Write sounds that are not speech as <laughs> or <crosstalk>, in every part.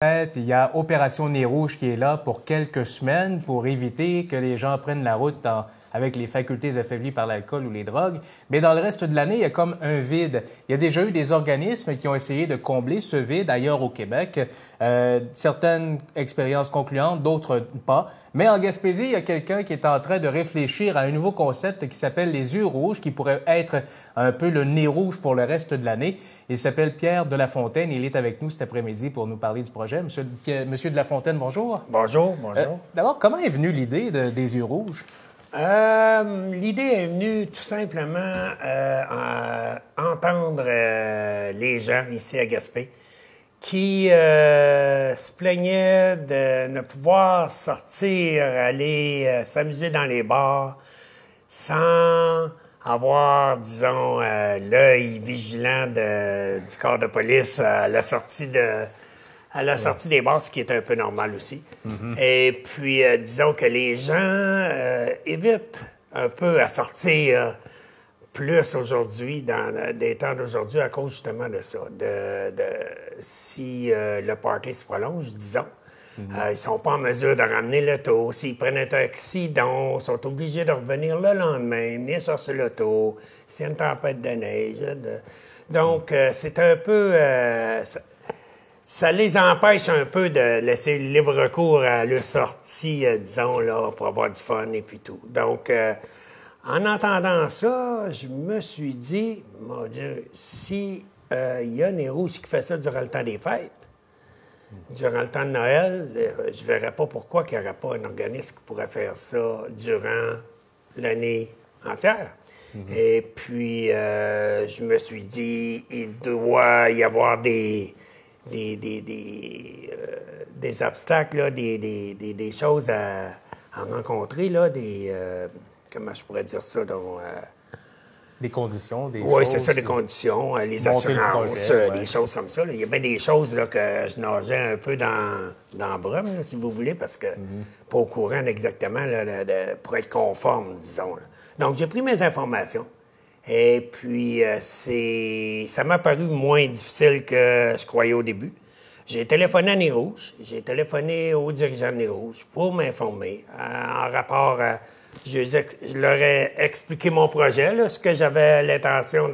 Il y a Opération Nez Rouge qui est là pour quelques semaines pour éviter que les gens prennent la route avec les facultés affaiblies par l'alcool ou les drogues. Mais dans le reste de l'année, il y a comme un vide. Il y a déjà eu des organismes qui ont essayé de combler ce vide ailleurs au Québec. Euh, certaines expériences concluantes, d'autres pas. Mais en Gaspésie, il y a quelqu'un qui est en train de réfléchir à un nouveau concept qui s'appelle les yeux rouges, qui pourrait être un peu le nez rouge pour le reste de l'année. Il s'appelle Pierre de la Fontaine. Il est avec nous cet après-midi pour nous parler du projet. Monsieur, Monsieur de la Fontaine, bonjour. Bonjour, bonjour. Euh, d'abord, comment est venue l'idée des yeux rouges? Euh, l'idée est venue tout simplement euh, à entendre les gens ici à Gaspé qui se plaignaient de ne pouvoir sortir, aller s'amuser dans les bars sans avoir, disons, euh, l'œil vigilant du corps de police à la sortie de à la sortie des bars, ce qui est un peu normal aussi. Mm-hmm. Et puis, euh, disons que les gens euh, évitent un peu à sortir plus aujourd'hui, dans des temps d'aujourd'hui, à cause justement de ça. De, de si le party se prolonge, disons, euh, ils ne sont pas en mesure de ramener l'auto. S'ils prennent un accident, ils sont obligés de revenir le lendemain, venir chercher l'auto. C'est une tempête de neige. Donc, euh, c'est un peu... Euh, ça, les empêche un peu de laisser libre cours à leur sortie, disons, là, pour avoir du fun et puis tout. Donc, en entendant ça, je me suis dit, mon Dieu, si il y a des rouges qui fait ça durant le temps des fêtes, durant le temps de Noël, euh, je ne verrais pas pourquoi il n'y aurait pas un organisme qui pourrait faire ça durant l'année entière. Mhm. Et puis, euh, je me suis dit, il doit y avoir des, des, des, des, euh, obstacles, des, des, choses à, rencontrer, là, des, comment je pourrais dire ça, donc, des conditions, des Oui, c'est ça, des conditions, euh, les assurances, euh, des choses comme ça. Il y a bien des choses là, que je nageais un peu dans, dans brume, si vous voulez, parce que mhm. pas au courant exactement pour être conforme, disons. Donc, j'ai pris mes informations. Et puis, euh, c'est ça m'a paru moins difficile que je croyais au début. J'ai téléphoné à Nez Rouge, j'ai téléphoné aux dirigeants de Nez Rouge pour m'informer en rapport à je, leur ai expliqué mon projet, ce que j'avais l'intention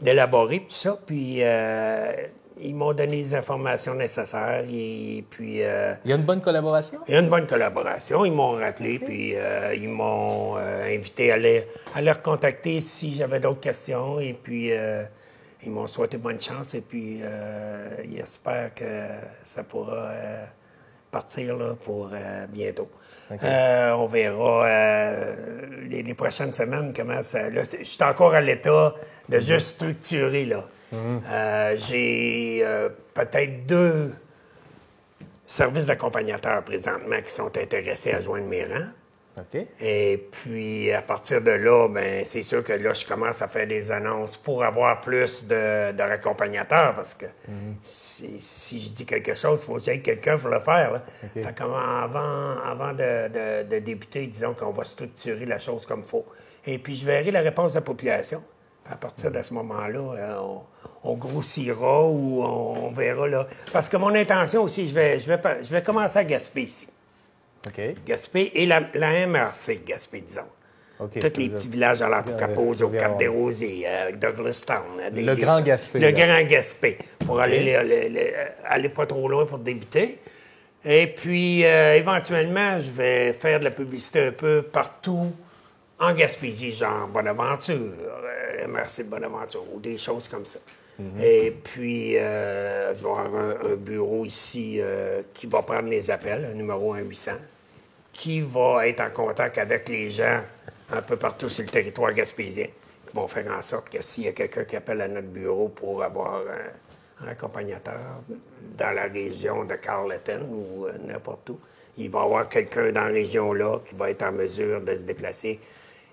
d'élaborer, tout ça. Puis euh, ils m'ont donné les informations nécessaires. Et puis. Euh, il y a une bonne collaboration? Il y a une bonne collaboration. Ils m'ont rappelé, puis euh, ils m'ont invité à les, à les recontacter si j'avais d'autres questions. Et puis. ils m'ont souhaité bonne chance et puis ils espèrent que ça pourra partir pour bientôt. Euh, on verra euh, les, prochaines semaines comment ça. je suis encore à l'état de juste structurer. Là. Mhm. Euh, j'ai peut-être deux services d'accompagnateurs présentement qui sont intéressés à joindre mes rangs. Et puis, à partir de là, ben, c'est sûr que là, je commence à faire des annonces pour avoir plus de, de raccompagnateurs parce que si, je dis quelque chose, il faut que quelqu'un pour le faire. avant, avant de, débuter, disons qu'on va structurer la chose comme il faut. Et puis, je verrai la réponse de la population. À partir de ce moment-là, euh, on, grossira ou on, verra. Là. Parce que mon intention aussi, je vais, je vais, je vais commencer à gaspiller ici. Gaspé et la, MRC Gaspé, disons. Tous les petits villages à l'entrepose, au Cap des Rosiers, euh, Douglastown. Euh, le Grand Gaspé. Le Grand Gaspé, pour aller, aller pas trop loin pour débuter. Et puis, euh, éventuellement, je vais faire de la publicité un peu partout en Gaspésie, genre Bonaventure, MRC de Bonaventure, ou des choses comme ça. Mhm. Et puis, je vais avoir un, un bureau ici qui va prendre les appels, un numéro 1-800 qui va être en contact avec les gens un peu partout sur le territoire gaspésien, qui vont faire en sorte que s'il y a quelqu'un qui appelle à notre bureau pour avoir un, accompagnateur dans la région de Carleton ou euh, n'importe où, il va y avoir quelqu'un dans la région-là qui va être en mesure de se déplacer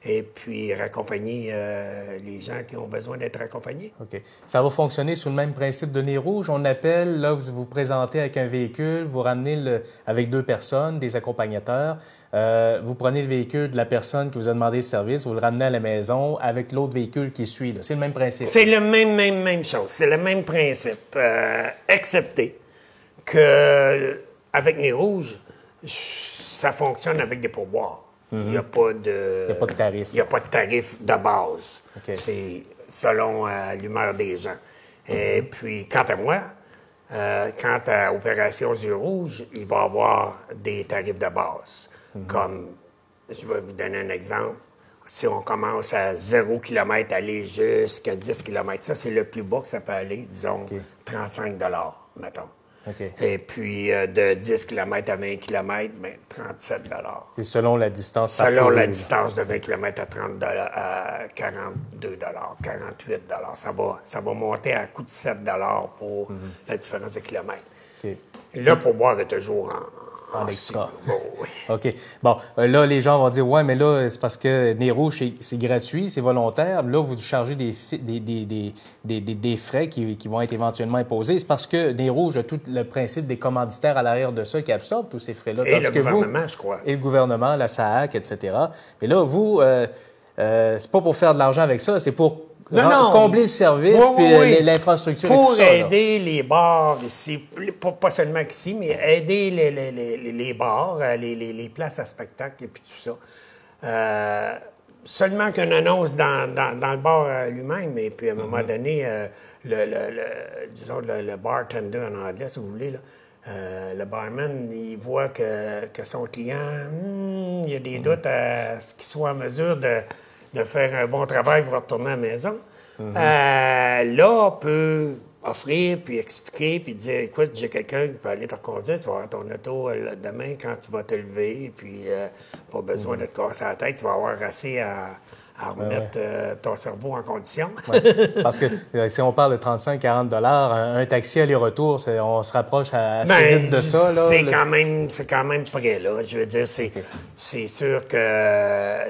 et puis raccompagner euh, les gens qui ont besoin d'être accompagnés. OK. Ça va fonctionner sous le même principe de nez rouge. On appelle, là, vous vous présentez avec un véhicule, vous ramenez le, avec deux personnes, des accompagnateurs. Euh, vous prenez le véhicule de la personne qui vous a demandé le service, vous le ramenez à la maison avec l'autre véhicule qui suit. C'est le même principe. C'est le même, même, même chose. C'est le même principe. Euh, excepté que avec les rouges, ça fonctionne avec des pourboires. Il n'y a pas de. Il a pas de tarif. Il n'y a pas de tarif de base. C'est selon euh, l'humeur des gens. Et puis, quant à moi, euh, quant à Opération Yeux Rouge, il va y avoir des tarifs de base. Comme, je vais vous donner un exemple. Si on commence à 0 km, aller jusqu'à 10 km, ça, c'est le plus bas que ça peut aller, disons, 35 mettons. Et puis, euh, de 10 km à 20 km, ben, 37 C'est selon la distance Selon la là. distance de 20 km à, 30 à 42 48 Ça va, ça va monter à coût de 7 pour Mhm. la différence de kilomètres. OK. Le pourboire est toujours en, En en extra. cible. Bon, oui. <laughs> OK. Bon, euh, là, les gens vont dire, ouais, mais là, c'est parce que Nez Rouge, c'est- gratuit, c'est volontaire. Là, vous chargez des, des, des, des, des, frais qui, qui vont être éventuellement imposés. C'est parce que Nez Rouge a tout le principe des commanditaires à l'arrière de ça qui absorbent tous ces frais-là. Et le que vous- gouvernement, je crois. Et le gouvernement, la SAAC, etc. Mais là, vous, euh, euh, c'est pas pour faire de l'argent avec ça, c'est pour Non, non. combler le service Oui, euh, l'infrastructure et Pour tout ça. là. aider les bars ici, pas, pas seulement ici, mais aider les, les, les, les- bars, euh, les, les, places à spectacle et puis tout ça. Euh, seulement qu'une annonce dans, dans, dans le bar euh, lui-même, et puis à un moment Mm-hmm. donné, euh, le, le- le- disons le, le bartender en anglais, si vous voulez, là, euh, le barman, il voit que, que son client, hmm, il y a Mm-hmm. des doutes à ce qu'il soit en mesure de, de faire un bon travail pour retourner à la maison. Euh, là, on peut offrir, puis expliquer, puis dire, écoute, j'ai quelqu'un qui peut aller te reconduire, tu vas avoir ton auto euh, demain quand tu vas te lever, puis euh, pas besoin de te casser la tête, tu vas avoir assez à, à remettre euh, ton cerveau en condition. Parce que euh, si on parle de 35-40 dollars, un, un taxi aller-retour, on se rapproche à- assez Ben, vite de ça. là. c'est Le- quand même, c'est quand même près là. Je veux dire, c'est, c'est sûr que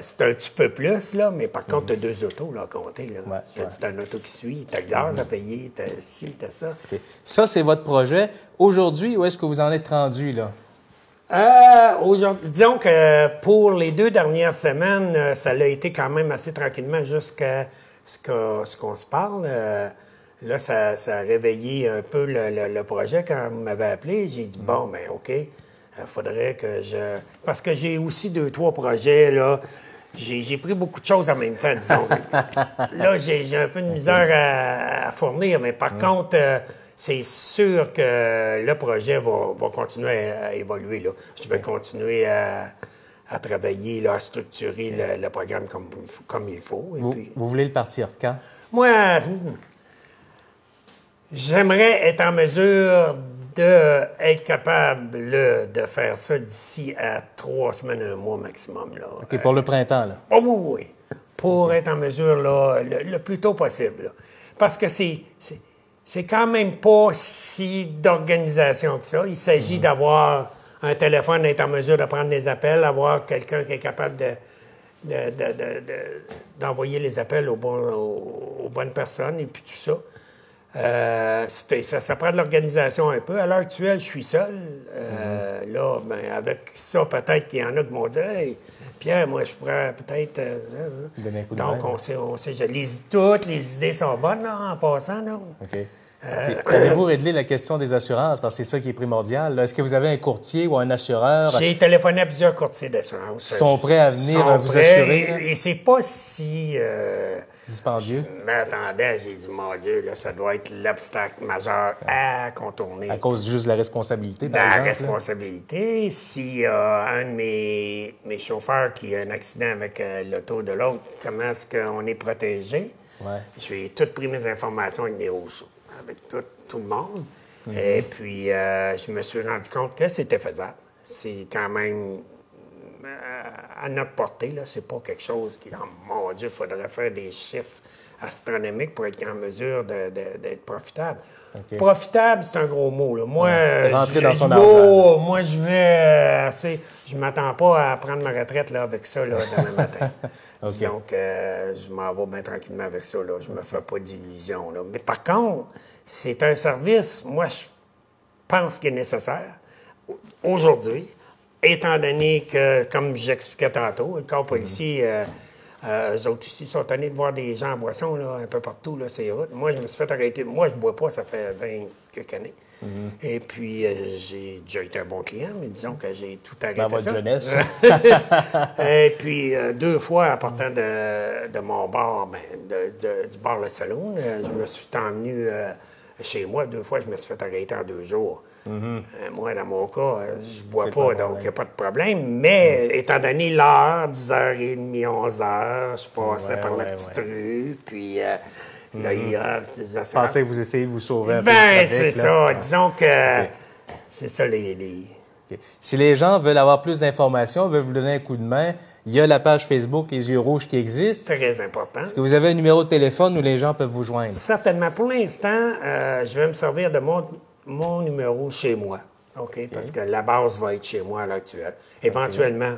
c'est un petit peu plus là, mais par contre, tu as deux autos là à compter là. Mhm. Ouais, ouais. t'as un auto qui suit, t'as le gaz à payer, t'as ci, t'as ça. OK. Ça, c'est votre projet. Aujourd'hui, où est-ce que vous en êtes rendu, là? Euh, aujourd'hui, disons que pour les deux dernières semaines, euh, ça l'a été quand même assez tranquillement jusqu'à ce que- ce qu'on se parle. Euh, là, ça, ça a réveillé un peu le, le- le projet quand vous m'avez appelé. J'ai dit, bon, ben OK, il faudrait que je... Parce que j'ai aussi deux, trois projets, là. J'ai j'ai pris beaucoup de choses en même temps, disons. <laughs> là, j'ai j'ai un peu de misère à, à fournir, mais par contre... euh, c'est sûr que le projet va, va continuer à, à évoluer. Là. Je vais continuer à, à travailler, là, à structurer le, le programme comme, comme il faut. Et Vous, puis, vous voulez le partir quand? moi, j'aimerais être en mesure d'être capable là, de faire ça d'ici à trois semaines, un mois maximum. Là. OK, pour le printemps, là. Oh oui, oui. Pour être en mesure là, le, le plus tôt possible. là. Parce que c'est, c'est, quand même pas si d'organisation que ça. Il s'agit d'avoir un téléphone, être en mesure de prendre des appels, avoir quelqu'un qui est capable de, de- de- de- de- d'envoyer les appels aux- aux bonnes personnes et puis tout ça. Euh, ça, ça prend de l'organisation un peu. À l'heure actuelle, je suis seul. Euh, Là, ben, avec ça, peut-être qu'il y en a qui m'ont dit Hey, Pierre, moi, je pourrais peut-être. euh, de Donc, on sait, on sait. je- les- toutes les idées sont bonnes là, en passant. Là. OK. Avez-vous réglé la question des assurances? Parce que c'est ça qui est primordial. Est-ce que vous avez un courtier ou un assureur? J'ai téléphoné à plusieurs courtiers d'assurance. qui sont prêts à venir vous prêts, assurer? là? Et, et c'est pas si. euh, Dispendieux? je m'attendais, j'ai dit, mon Dieu, là, ça doit être l'obstacle majeur à contourner. À cause juste de la responsabilité, par la exemple? responsabilité. S'il y a un de mes, mes chauffeurs qui a un accident avec euh, l'auto de l'autre, comment est-ce qu'on est protégé? Ouais. J'ai toutes pris mes informations avec des rousseaux, avec tout, tout le monde. Mhm. Et puis, euh, je me suis rendu compte que c'était faisable. C'est quand même à notre portée. Là. C'est pas quelque chose qui, oh, mon Dieu, il faudrait faire des chiffres astronomiques pour être en mesure d'être profitable. Profitable, c'est un gros mot. Là. Moi, je, dans son moi, je vais euh, assez. Je m'attends pas à prendre ma retraite là, avec ça là, demain <laughs> matin. Donc, euh, je m'en vais bien tranquillement avec ça. Là. Je me fais pas d'illusions. Mais par contre, c'est un service, moi, je pense qu'il est nécessaire aujourd'hui, étant donné que, comme j'expliquais tantôt, le corps policier euh, Euh, eux autres ici sont tannés de voir des gens en boisson là, un peu partout, là, c'est routes. Moi, je me suis fait arrêter. Moi, je bois pas, ça fait 20 quelques années. Et puis, euh, j'ai déjà été un bon client, mais disons que j'ai tout arrêté. Dans votre ça. jeunesse. <laughs> Et puis, euh, deux fois, en partant de, de mon bar, ben, de- de- du bar Le Saloon, je me suis euh, chez moi. Deux fois, je me suis fait arrêter en deux jours. Euh, moi, dans mon cas, euh, je bois pas, donc il n'y a pas de problème. Mais étant donné l'heure, 10h30, 11h, je passais Ouais, par la petite ouais. rue, puis euh, là, il y a Je pensais que vous essayez de vous sauver un Ben, c'est ça. Disons que c'est ça les... les-. Si les gens veulent avoir plus d'informations, veulent vous donner un coup de main, il y a la page Facebook Les Yeux Rouges qui existe. Très important. Est-ce que vous avez un numéro de téléphone où les gens peuvent vous joindre? Certainement. Pour l'instant, euh, je vais me servir de mon, mon numéro chez moi. OK? Parce que la base va être chez moi à l'heure actuelle. Éventuellement,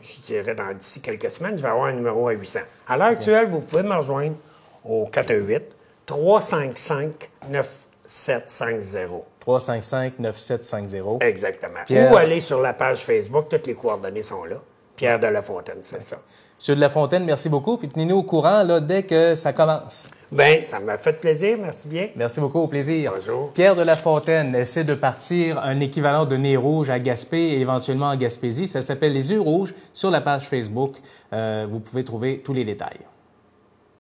je dirais dans d'ici quelques semaines, je vais avoir un numéro à 800. À l'heure actuelle, vous pouvez me rejoindre au 418 355 9750. 355-9750. Exactement. Pierre- Ou aller sur la page Facebook, toutes les coordonnées sont là. Pierre de la Fontaine, c'est ça. Monsieur de La Fontaine, merci beaucoup. Puis tenez-nous au courant là, dès que ça commence. Bien, ça m'a fait plaisir. Merci bien. Merci beaucoup, au plaisir. Bonjour. Pierre de La Fontaine essaie de partir un équivalent de nez rouge à Gaspé et éventuellement en Gaspésie. Ça s'appelle Les Yeux Rouges sur la page Facebook. Euh, vous pouvez trouver tous les détails.